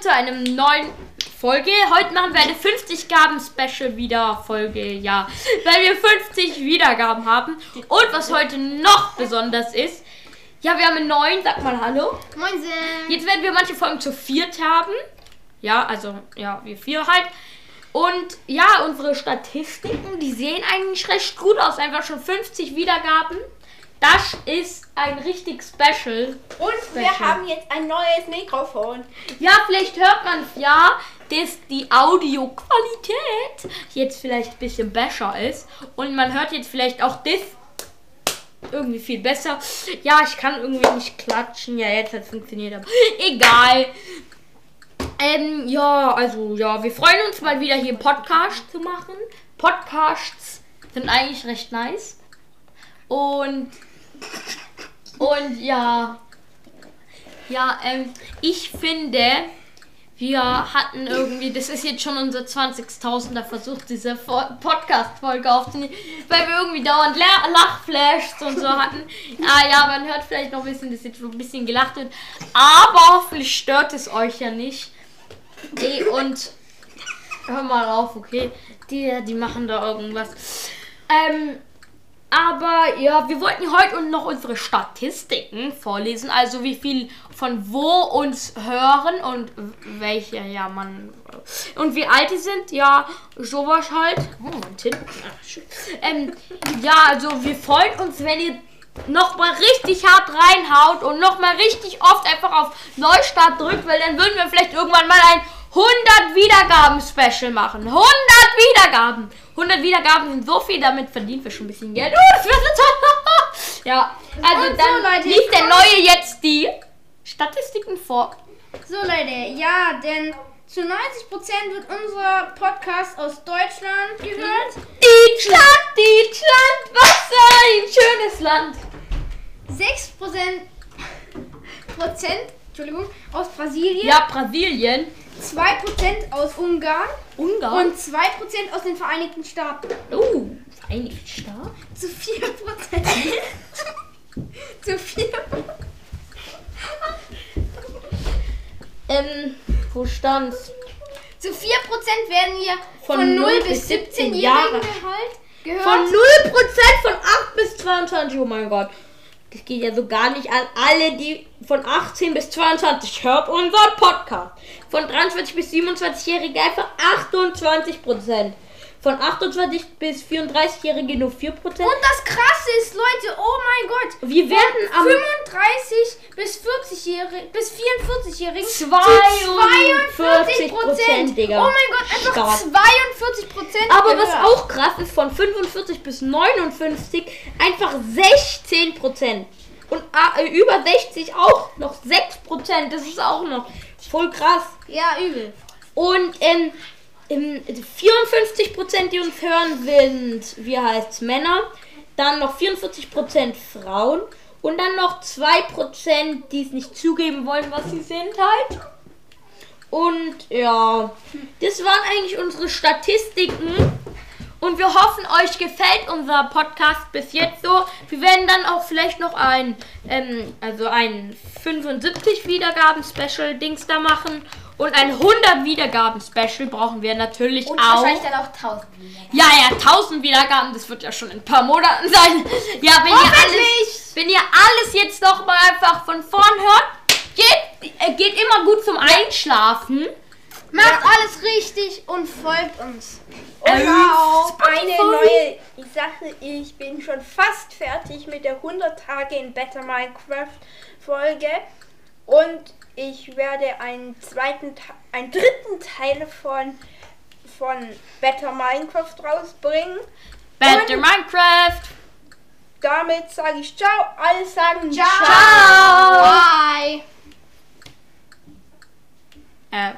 zu einem neuen Folge. Heute machen wir eine 50 Gaben Special wieder Folge, ja, weil wir 50 Wiedergaben haben. Und was heute noch besonders ist, ja, wir haben einen neuen, sag mal Hallo. Moinsen. Jetzt werden wir manche Folgen zu viert haben. Ja, also, ja, wir vier halt. Und ja, unsere Statistiken, die sehen eigentlich recht gut aus. Einfach schon 50 Wiedergaben. Das ist ein richtig Special. Und wir Special. haben jetzt ein neues Mikrofon. Ja, vielleicht hört man ja, dass die Audioqualität jetzt vielleicht ein bisschen besser ist. Und man hört jetzt vielleicht auch das irgendwie viel besser. Ja, ich kann irgendwie nicht klatschen. Ja, jetzt hat es funktioniert, aber egal. Ähm, ja, also ja, wir freuen uns mal wieder hier Podcast zu machen. Podcasts sind eigentlich recht nice. Und und ja, ja, ähm, ich finde, wir hatten irgendwie, das ist jetzt schon unser 20.000er Versuch, diese Fo- Podcast-Folge aufzunehmen, weil wir irgendwie dauernd La Lachflashs und so hatten. Ah ja, man hört vielleicht noch ein bisschen, dass jetzt ein bisschen gelacht wird, aber hoffentlich stört es euch ja nicht. Ey, und hör mal auf, okay? Die, die machen da irgendwas. Ähm, aber ja, wir wollten heute noch unsere Statistiken vorlesen, also wie viel von wo uns hören und welche, ja, man. Und wie alt die sind, ja, sowas halt. Oh, mein Tin. Ah, schön. Ähm, ja, also wir freuen uns, wenn ihr nochmal richtig hart reinhaut und nochmal richtig oft einfach auf Neustart drückt, weil dann würden wir vielleicht irgendwann mal ein 100 Wiedergaben Special machen. 100 Wiedergaben. 100 Wiedergaben sind so viel, damit verdienen wir schon ein bisschen Geld. Oh, das wird so toll. Ja, also Und so, dann Leute, liest der Neue jetzt die Statistiken vor. So Leute, ja, denn zu 90% wird unser Podcast aus Deutschland gehört. Deutschland, Deutschland, was für ein schönes Land. 6 Prozent, Entschuldigung, aus Brasilien. Ja, Brasilien. 2% aus Ungarn. Ungarn. Und 2% aus den Vereinigten Staaten. oh, Vereinigte Staaten. Zu 4%. zu 4%. Ähm, wo stand's? Zu 4% werden wir Von von, 0 0 bis bis 17 17-Jährigen Jahre. gehört. gehört. Von 0% von 8 bis 22, oh mein Gott. Das geht ja so gar nicht an alle, die von 18 bis 22 hört unseren Podcast. Von 23 bis 27-Jährige einfach 28%. Von 28 bis 34-Jährige nur 4%. Und das krasse ist, Leute, oh mein Gott. Wir werden am 35 bis 40-Jährige, bis 44-Jährigen 42 Prozent, Digga. Oh mein Gott, einfach Stark. 42 Prozent. Aber was auch krass ist, von 45 bis 59 einfach 16 Prozent. Und äh, über 60 auch noch 6 Prozent. Das ist auch noch voll krass. Ja, übel. Und ähm, ähm, 54 Prozent, die uns hören, sind, wie heißt Männer. Dann noch 44 Prozent Frauen. Und dann noch 2 Prozent, die es nicht zugeben wollen, was sie sind halt. Und ja, das waren eigentlich unsere Statistiken. Und wir hoffen, euch gefällt unser Podcast bis jetzt so. Wir werden dann auch vielleicht noch ein, ähm, also ein 75 Wiedergaben Special Dings da machen. Und ein 100 Wiedergaben Special brauchen wir natürlich Und auch. wahrscheinlich dann auch 1000 wieder. Ja, ja, 1000 Wiedergaben, das wird ja schon in ein paar Monaten sein. Ja, wenn ihr alles, wenn ihr alles jetzt noch mal einfach von vorn hört, geht, äh, geht immer gut zum Einschlafen. Macht alles richtig und folgt uns. Und ähm, auch eine neue Sache. Ich bin schon fast fertig mit der 100 Tage in Better Minecraft Folge. Und ich werde einen zweiten, einen dritten Teil von, von Better Minecraft rausbringen. Better und Minecraft! Damit sage ich Ciao. Alle sagen Ciao. ciao. Bye. Äh.